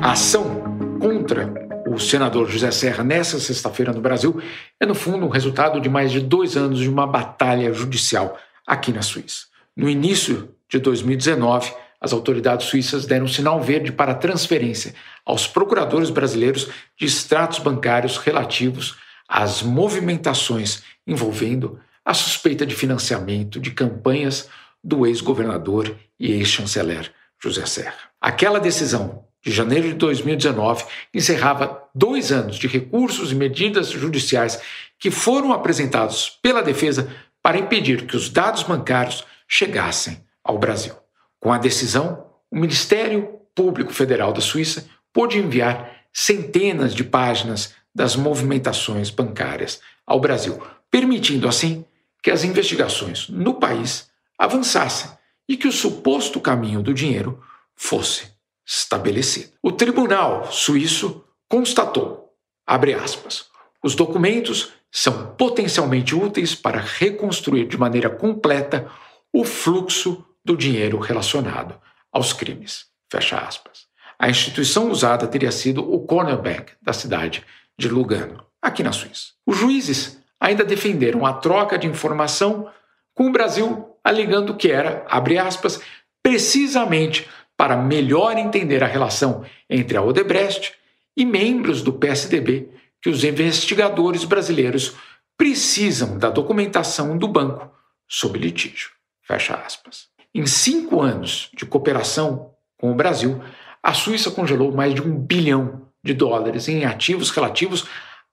A ação contra o senador José Serra nessa sexta-feira no Brasil é, no fundo, um resultado de mais de dois anos de uma batalha judicial aqui na Suíça. No início de 2019, as autoridades suíças deram sinal verde para transferência aos procuradores brasileiros de extratos bancários relativos às movimentações envolvendo a suspeita de financiamento de campanhas do ex-governador e ex-chanceler José Serra. Aquela decisão de janeiro de 2019 encerrava dois anos de recursos e medidas judiciais que foram apresentados pela defesa para impedir que os dados bancários chegassem ao Brasil. Com a decisão, o Ministério Público Federal da Suíça pôde enviar centenas de páginas das movimentações bancárias ao Brasil, permitindo assim que as investigações no país avançassem e que o suposto caminho do dinheiro fosse estabelecido. O tribunal suíço constatou, abre aspas, os documentos são potencialmente úteis para reconstruir de maneira completa o fluxo do dinheiro relacionado aos crimes. Fecha aspas. A instituição usada teria sido o Corner Bank da cidade de Lugano, aqui na Suíça. Os juízes ainda defenderam a troca de informação com o Brasil, alegando que era, abre aspas, precisamente para melhor entender a relação entre a Odebrecht e membros do PSDB que os investigadores brasileiros precisam da documentação do banco sob litígio. Fecha aspas. Em cinco anos de cooperação com o Brasil, a Suíça congelou mais de um bilhão de dólares em ativos relativos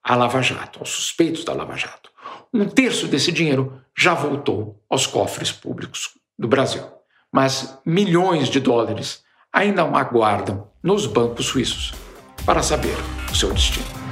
à Lava Jato, aos suspeitos da Lava Jato. Um terço desse dinheiro já voltou aos cofres públicos do Brasil. Mas milhões de dólares ainda aguardam nos bancos suíços para saber o seu destino.